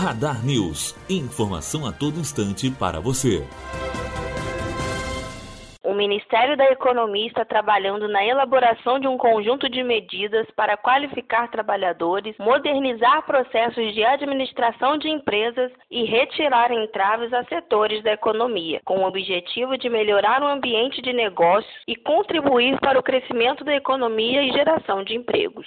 Radar News. Informação a todo instante para você. O Ministério da Economia está trabalhando na elaboração de um conjunto de medidas para qualificar trabalhadores, modernizar processos de administração de empresas e retirar entraves a setores da economia, com o objetivo de melhorar o ambiente de negócios e contribuir para o crescimento da economia e geração de empregos.